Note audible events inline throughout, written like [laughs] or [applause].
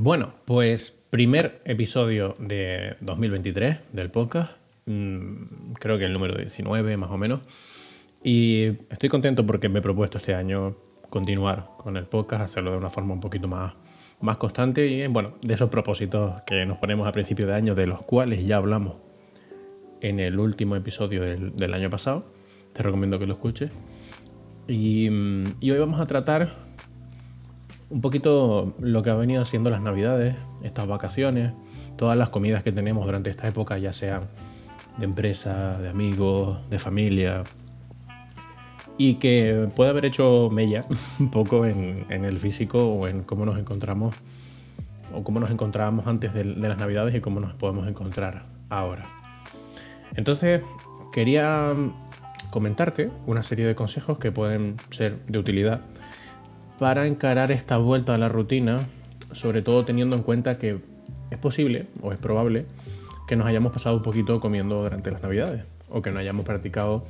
Bueno, pues primer episodio de 2023 del podcast. Mm, creo que el número 19 más o menos. Y estoy contento porque me he propuesto este año continuar con el podcast, hacerlo de una forma un poquito más, más constante y bueno, de esos propósitos que nos ponemos a principio de año, de los cuales ya hablamos en el último episodio del, del año pasado. Te recomiendo que lo escuches. Y, mm, y hoy vamos a tratar un poquito lo que ha venido siendo las navidades, estas vacaciones, todas las comidas que tenemos durante esta época, ya sean de empresa, de amigos, de familia, y que puede haber hecho mella [laughs] un poco en, el físico o en cómo nos encontramos o cómo nos encontrábamos antes de, las navidades y cómo nos podemos encontrar ahora. Entonces, quería comentarte una serie de consejos que pueden ser de utilidad para encarar esta vuelta a la rutina, sobre todo teniendo en cuenta que es posible o es probable que nos hayamos pasado un poquito comiendo durante las navidades o que no hayamos practicado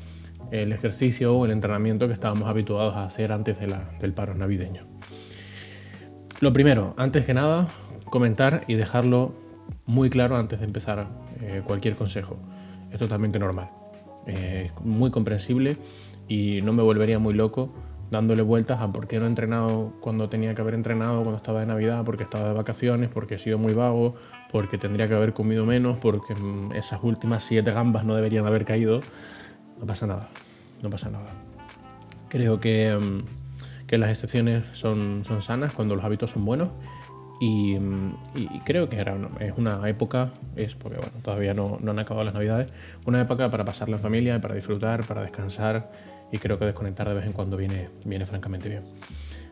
el ejercicio o el entrenamiento que estábamos habituados a hacer antes del paro navideño. Lo primero, antes que nada, comentar y dejarlo muy claro antes de empezar eh, cualquier consejo. Es totalmente normal, es muy comprensible y no me volvería muy loco dándole vueltas a por qué no he entrenado cuando tenía que haber entrenado, cuando estaba de Navidad, porque estaba de vacaciones, porque he sido muy vago, porque tendría que haber comido menos, porque mm, esas últimas siete gambas no deberían haber caído. No pasa nada, no pasa nada. Creo que, mm, que las excepciones son, son sanas cuando los hábitos son buenos y, mm, y, creo que era una, es una época, es porque bueno, todavía no, no han acabado las navidades, una época para pasarla en familia, para disfrutar, para descansar y creo que desconectar de vez en cuando viene, viene francamente bien.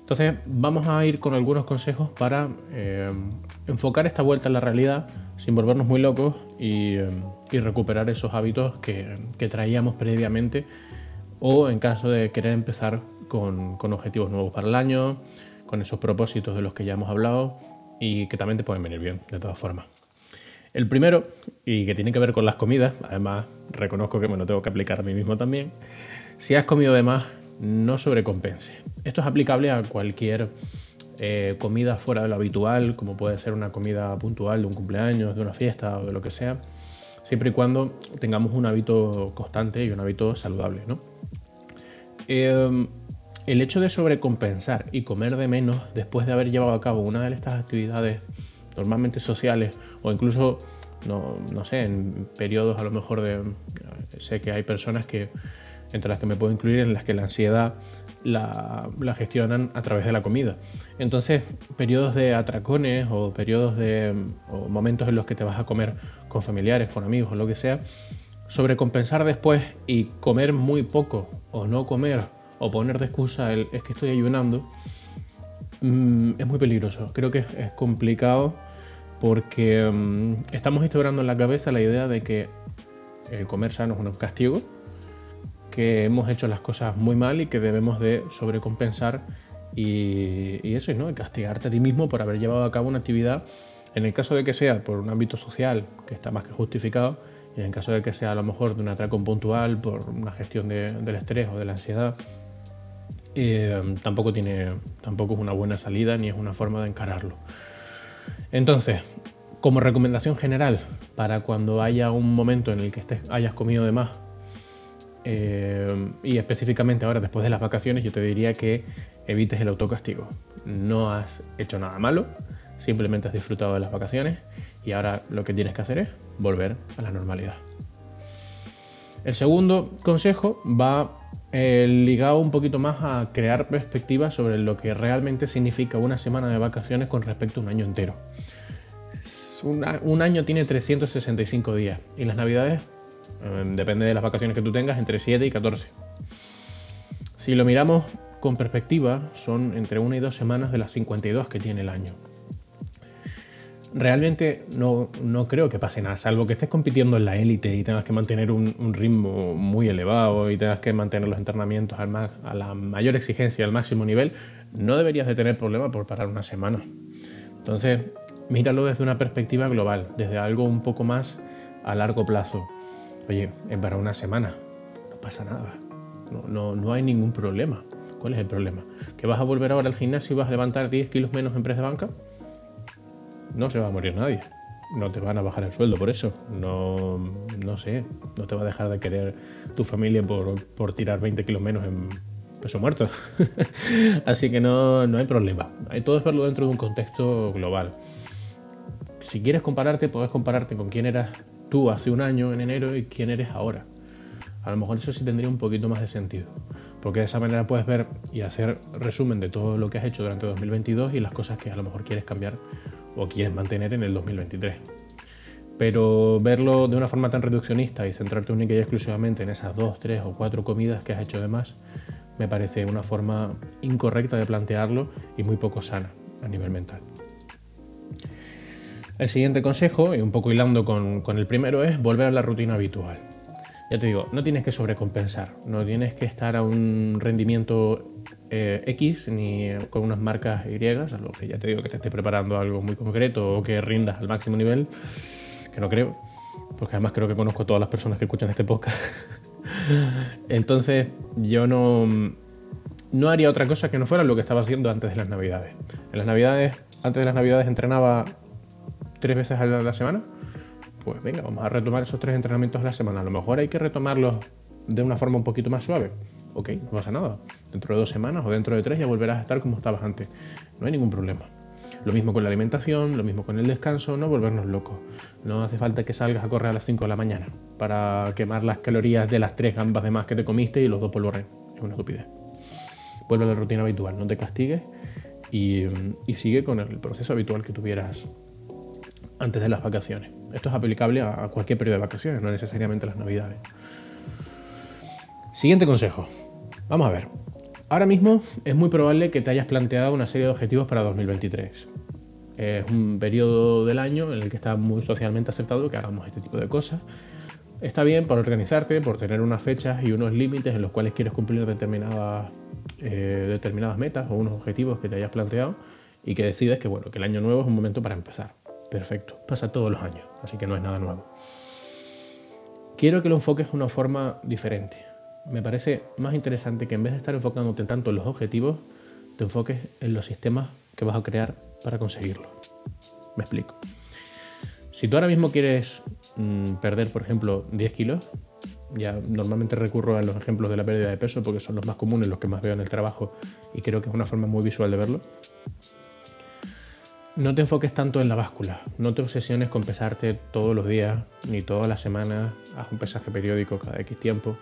Entonces vamos a ir con algunos consejos para eh, enfocar esta vuelta en la realidad sin volvernos muy locos y, eh, y recuperar esos hábitos que, que, traíamos previamente o en caso de querer empezar con, con, objetivos nuevos para el año, con esos propósitos de los que ya hemos hablado y que también te pueden venir bien de todas formas. El primero, y que tiene que ver con las comidas, además reconozco que me lo tengo que aplicar a mí mismo también, si has comido de más, no sobrecompense. Esto es aplicable a cualquier eh, comida fuera de lo habitual, como puede ser una comida puntual de un cumpleaños, de una fiesta o de lo que sea, siempre y cuando tengamos un hábito constante y un hábito saludable. Eh, el hecho de sobrecompensar y comer de menos después de haber llevado a cabo una de estas actividades normalmente sociales o incluso, no, sé, en periodos a lo mejor de... Sé que hay personas que entre las que me puedo incluir en las que la ansiedad la, gestionan a través de la comida. Entonces, periodos de atracones o periodos de o momentos en los que te vas a comer con familiares, con amigos o lo que sea, sobrecompensar después y comer muy poco o no comer o poner de excusa el es que estoy ayunando, mm, es muy peligroso. Creo que es complicado porque mm, estamos instaurando en la cabeza la idea de que el comer sano es un castigo que hemos hecho las cosas muy mal y que debemos de sobrecompensar y, eso, ¿no? castigarte a ti mismo por haber llevado a cabo una actividad, en el caso de que sea por un ámbito social, que está más que justificado, y en caso de que sea a lo mejor de un atraco puntual, por una gestión de, del estrés o de la ansiedad, eh, tampoco, tiene, tampoco es una buena salida ni es una forma de encararlo. Entonces, como recomendación general, para cuando haya un momento en el que estés, hayas comido de más eh, y específicamente ahora, después de las vacaciones, yo te diría que evites el autocastigo. No has hecho nada malo, simplemente has disfrutado de las vacaciones y ahora lo que tienes que hacer es volver a la normalidad. El segundo consejo va eh, ligado un poquito más a crear perspectivas sobre lo que realmente significa una semana de vacaciones con respecto a un año entero. un año tiene 365 días y las navidades depende de las vacaciones que tú tengas, entre 7 y 14. Si lo miramos con perspectiva, son entre una y dos semanas de las 52 que tiene el año. Realmente no, no creo que pase nada, salvo que estés compitiendo en la élite y tengas que mantener un, ritmo muy elevado y tengas que mantener los entrenamientos al más, a la mayor exigencia, al máximo nivel, no deberías de tener problema por parar una semana. Entonces, míralo desde una perspectiva global, desde algo un poco más a largo plazo. Oye, es para una semana, no pasa nada, no, no, hay ningún problema. ¿Cuál es el problema? ¿Que vas a volver ahora al gimnasio y vas a levantar 10 kilos menos en press de banca? no se va a morir nadie. No te van a bajar el sueldo por eso. No, no sé, no te va a dejar de querer tu familia por, por tirar 20 kilos menos en peso muerto. [laughs] Así que no, no hay problema. Hay todo es verlo dentro de un contexto global. Si quieres compararte, puedes compararte con quién eras tú hace un año en enero y quién eres ahora. A lo mejor eso sí tendría un poquito más de sentido porque de esa manera puedes ver y hacer resumen de todo lo que has hecho durante 2022 y las cosas que a lo mejor quieres cambiar o quieres mantener en el 2023. Pero verlo de una forma tan reduccionista y centrarte única y exclusivamente en esas dos, tres o cuatro comidas que has hecho de más, me parece una forma incorrecta de plantearlo y muy poco sana a nivel mental. El siguiente consejo, y un poco hilando con, con el primero, es volver a la rutina habitual. Ya te digo, no tienes que sobrecompensar, no tienes que estar a un rendimiento eh, X ni con unas marcas Y, lo que ya te digo que te esté preparando algo muy concreto o que rindas al máximo nivel, que no creo, porque además creo que conozco todas las personas que escuchan este podcast. [laughs] Entonces yo no, no haría otra cosa que no fuera lo que estaba haciendo antes de las navidades. En las navidades, antes de las navidades entrenaba tres veces a la semana pues venga, vamos a retomar esos tres entrenamientos a la semana. A lo mejor hay que retomarlos de una forma un poquito más suave. Ok, no pasa nada. Dentro de dos semanas o dentro de tres ya volverás a estar como estabas antes. No hay ningún problema. Lo mismo con la alimentación, lo mismo con el descanso, no volvernos locos. No hace falta que salgas a correr a las 5 de la mañana para quemar las calorías de las tres gambas de más que te comiste y los dos polvorines. Es una estupidez. Vuelve a la rutina habitual, no te castigues y, y sigue con el proceso habitual que tuvieras antes de las vacaciones. Esto es aplicable a cualquier periodo de vacaciones, no necesariamente las navidades. Siguiente consejo. Vamos a ver. Ahora mismo es muy probable que te hayas planteado una serie de objetivos para 2023. Es un periodo del año en el que está muy socialmente aceptado que hagamos este tipo de cosas. Está bien por organizarte, por tener unas fechas y unos límites en los cuales quieres cumplir determinadas, eh, determinadas metas o unos objetivos que te hayas planteado y que decides que, bueno, que el año nuevo es un momento para empezar. Perfecto, pasa todos los años, así que no es nada nuevo. Quiero que lo enfoques de una forma diferente. Me parece más interesante que en vez de estar enfocándote tanto en los objetivos, te enfoques en los sistemas que vas a crear para conseguirlo. Me explico. Si tú ahora mismo quieres mm, perder, por ejemplo, 10 kilos, ya normalmente recurro a los ejemplos de la pérdida de peso porque son los más comunes, los que más veo en el trabajo y creo que es una forma muy visual de verlo. No te enfoques tanto en la báscula, no te obsesiones con pesarte todos los días ni todas las semanas, haz un pesaje periódico cada X tiempo.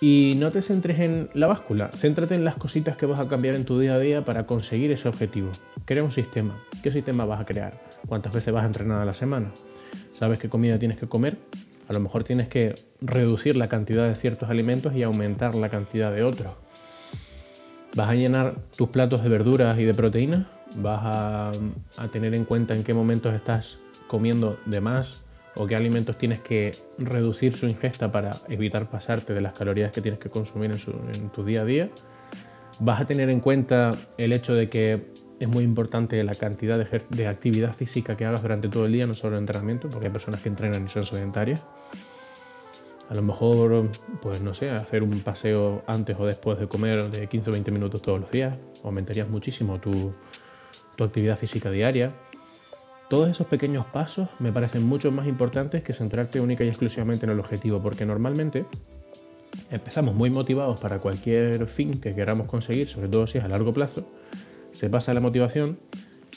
Y no te centres en la báscula, céntrate en las cositas que vas a cambiar en tu día a día para conseguir ese objetivo. Crea un sistema. ¿Qué sistema vas a crear? ¿Cuántas veces vas a entrenar a la semana? ¿Sabes qué comida tienes que comer? A lo mejor tienes que reducir la cantidad de ciertos alimentos y aumentar la cantidad de otros. ¿Vas a llenar tus platos de verduras y de proteínas? Vas a, tener en cuenta en qué momentos estás comiendo de más o qué alimentos tienes que reducir su ingesta para evitar pasarte de las calorías que tienes que consumir en, tu día a día. Vas a tener en cuenta el hecho de que es muy importante la cantidad de, de, actividad física que hagas durante todo el día, no solo el entrenamiento, porque hay personas que entrenan y son sedentarias. A lo mejor, pues no sé, hacer un paseo antes o después de comer de 15 o 20 minutos todos los días aumentarías muchísimo tu, tu actividad física diaria. Todos esos pequeños pasos me parecen mucho más importantes que centrarte única y exclusivamente en el objetivo, porque normalmente empezamos muy motivados para cualquier fin que queramos conseguir, sobre todo si es a largo plazo, se pasa la motivación,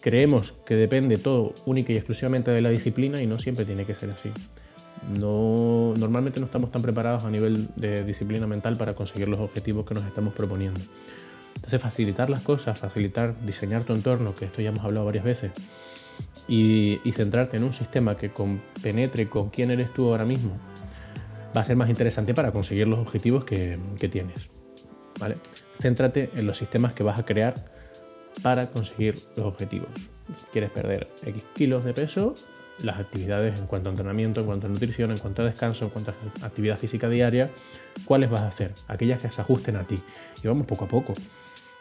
creemos que depende todo única y exclusivamente de la disciplina y no siempre tiene que ser así. No, normalmente no estamos tan preparados a nivel de disciplina mental para conseguir los objetivos que nos estamos proponiendo. Entonces facilitar las cosas, facilitar, diseñar tu entorno, que esto ya hemos hablado varias veces, y, centrarte en un sistema que penetre con quién eres tú ahora mismo, va a ser más interesante para conseguir los objetivos que, tienes. ¿vale? Céntrate en los sistemas que vas a crear para conseguir los objetivos. Quieres perder X kilos de peso, las actividades en cuanto a entrenamiento, en cuanto a nutrición, en cuanto a descanso, en cuanto a actividad física diaria, ¿cuáles vas a hacer? Aquellas que se ajusten a ti. Y vamos poco a poco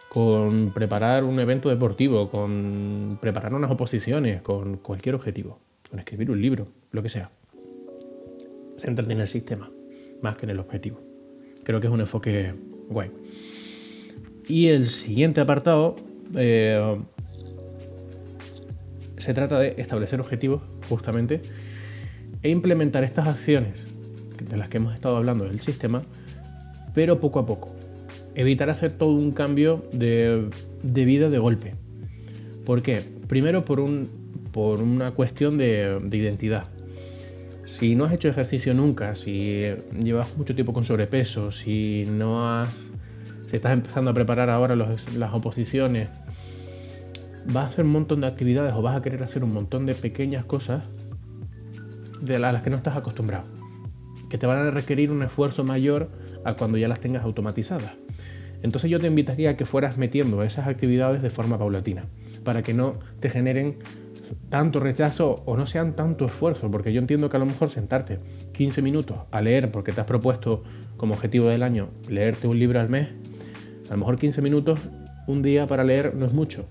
con preparar un evento deportivo, con preparar unas oposiciones, con cualquier objetivo, con escribir un libro, lo que sea. Céntrate en el sistema, más que en el objetivo. Creo que es un enfoque guay. Y el siguiente apartado, eh, se trata de establecer objetivos justamente e implementar estas acciones de las que hemos estado hablando del sistema, pero poco a poco. Evitar hacer todo un cambio de, vida de golpe. ¿Por qué? Primero por, un, por una cuestión de, de identidad. Si no has hecho ejercicio nunca, si llevas mucho tiempo con sobrepeso, si no has si estás empezando a preparar ahora las oposiciones, vas a hacer un montón de actividades o vas a querer hacer un montón de pequeñas cosas de las que no estás acostumbrado, que te van a requerir un esfuerzo mayor a cuando ya las tengas automatizadas. Entonces yo te invitaría a que fueras metiendo esas actividades de forma paulatina, para que no te generen tanto rechazo o no sean tanto esfuerzo, porque yo entiendo que a lo mejor sentarte 15 minutos a leer, porque te has propuesto como objetivo del año leerte un libro al mes, a lo mejor 15 minutos un día para leer no es mucho,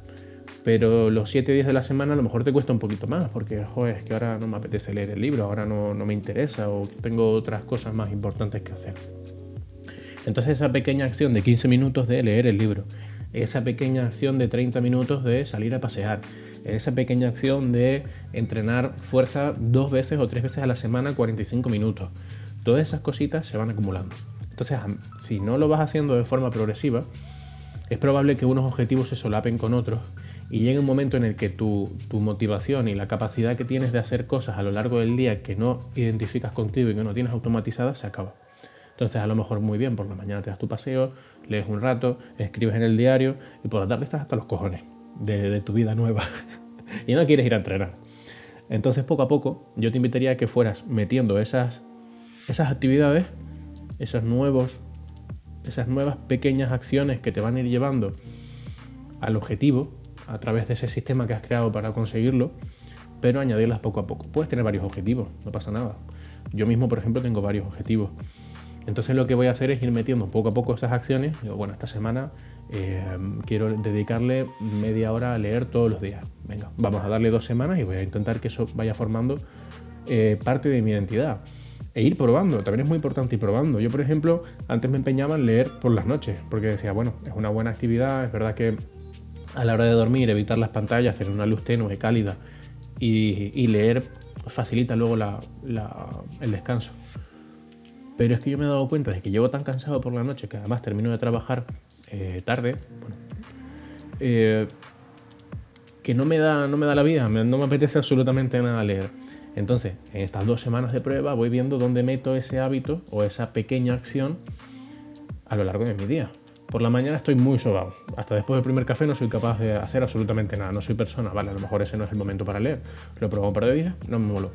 pero los 7 días de la semana a lo mejor te cuesta un poquito más, porque joder, es que ahora no me apetece leer el libro, ahora no, no me interesa o tengo otras cosas más importantes que hacer. Entonces esa pequeña acción de 15 minutos de leer el libro, esa pequeña acción de 30 minutos de salir a pasear, esa pequeña acción de entrenar fuerza dos veces o tres veces a la semana 45 minutos, todas esas cositas se van acumulando. Entonces, si no lo vas haciendo de forma progresiva, es probable que unos objetivos se solapen con otros y llegue un momento en el que tu, motivación y la capacidad que tienes de hacer cosas a lo largo del día que no identificas contigo y que no tienes automatizadas se acaba. Entonces, a lo mejor muy bien, por la mañana te das tu paseo, lees un rato, escribes en el diario y por la tarde estás hasta los cojones de, de tu vida nueva [laughs] y no quieres ir a entrenar. Entonces, poco a poco, yo te invitaría a que fueras metiendo esas, esas actividades esos nuevos, esas nuevas pequeñas acciones que te van a ir llevando al objetivo a través de ese sistema que has creado para conseguirlo, pero añadirlas poco a poco. Puedes tener varios objetivos, no pasa nada. Yo mismo, por ejemplo, tengo varios objetivos. Entonces lo que voy a hacer es ir metiendo poco a poco esas acciones. Digo, bueno, esta semana eh, quiero dedicarle media hora a leer todos los días. Venga, vamos a darle dos semanas y voy a intentar que eso vaya formando eh, parte de mi identidad e ir probando. También es muy importante ir probando. Yo, por ejemplo, antes me empeñaba en leer por las noches, porque decía, bueno, es una buena actividad, es verdad que a la hora de dormir, evitar las pantallas, tener una luz tenue, cálida y, leer facilita luego el descanso. Pero es que yo me he dado cuenta de que llevo tan cansado por la noche que además termino de trabajar eh, tarde, eh, que no me, da, no me da la vida, no me apetece absolutamente nada leer. Entonces, en estas dos semanas de prueba voy viendo dónde meto ese hábito o esa pequeña acción a lo largo de mi día. Por la mañana estoy muy sobado. Hasta después del primer café no soy capaz de hacer absolutamente nada. No soy persona. Vale, a lo mejor ese no es el momento para leer. Lo probado un par de días, no me moló.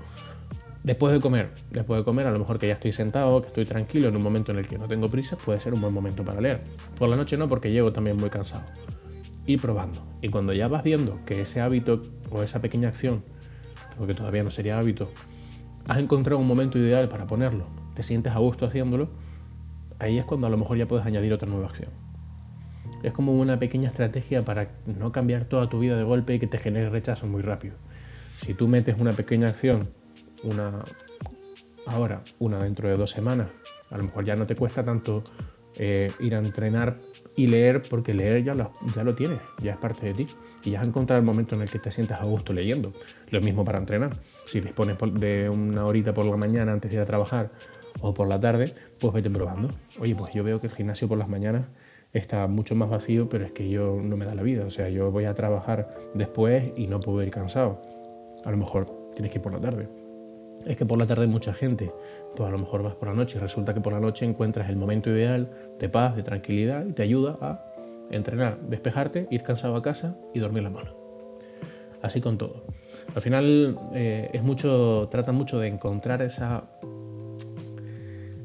Después de comer, después de comer, a lo mejor que ya estoy sentado, que estoy tranquilo, en un momento en el que no tengo prisa, puede ser un buen momento para leer. Por la noche no, porque llego también muy cansado. Ir probando. Y cuando ya vas viendo que ese hábito o esa pequeña acción porque todavía no sería hábito, has encontrado un momento ideal para ponerlo, te sientes a gusto haciéndolo, ahí es cuando a lo mejor ya puedes añadir otra nueva acción. Es como una pequeña estrategia para no cambiar toda tu vida de golpe y que te genere rechazo muy rápido. Si tú metes una pequeña acción, una ahora, una dentro de dos semanas, a lo mejor ya no te cuesta tanto eh, ir a entrenar y leer, porque leer ya lo, ya lo tienes, ya es parte de ti y ya has encontrado el momento en el que te sientas a gusto leyendo. Lo mismo para entrenar. Si dispones de una horita por la mañana antes de ir a trabajar o por la tarde, pues vete probando. Oye, pues yo veo que el gimnasio por las mañanas está mucho más vacío, pero es que yo no me da la vida. O sea, yo voy a trabajar después y no puedo ir cansado. A lo mejor tienes que ir por la tarde. Es que por la tarde hay mucha gente. Pues a lo mejor vas por la noche y resulta que por la noche encuentras el momento ideal de paz, de tranquilidad y te ayuda a entrenar, despejarte, ir cansado a casa y dormir la mano. Así con todo. Al final eh, mucho, trata mucho de encontrar esa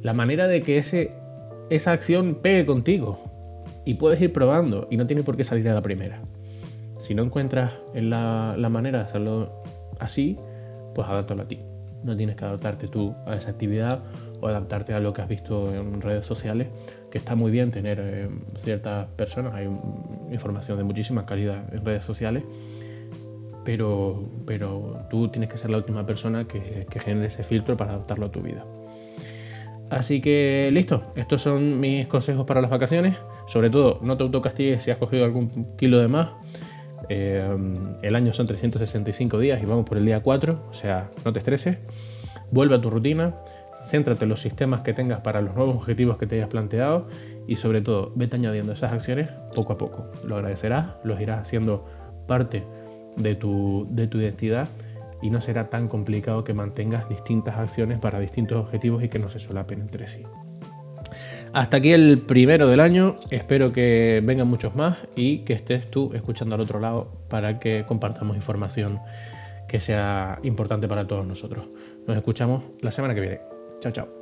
la manera de que ese, esa acción pegue contigo y puedes ir probando y no tiene por qué salir a la primera. Si no encuentras la, la manera de hacerlo así, pues a ti. No tienes que adaptarte tú a esa actividad o adaptarte a lo que has visto en redes sociales, que está muy bien tener eh, ciertas personas, hay información de muchísima calidad en redes sociales, pero, pero tú tienes que ser la última persona que, que genere ese filtro para adaptarlo a tu vida. Así que listo, estos son mis consejos para las vacaciones. Sobre todo, no te autocastigues si has cogido algún kilo de más. Eh, el año son 365 días y vamos por el día 4, o sea, no te estreses. Vuelve a tu rutina, céntrate en los sistemas que tengas para los nuevos objetivos que te hayas planteado y sobre todo, vete añadiendo esas acciones poco a poco. Lo agradecerás, los irás haciendo parte de tu, de tu identidad y no será tan complicado que mantengas distintas acciones para distintos objetivos y que no se solapen entre sí. Hasta aquí el primero del año, espero que vengan muchos más y que estés tú escuchando al otro lado para que compartamos información que sea importante para todos nosotros. Nos escuchamos la semana que viene. Chao, chao.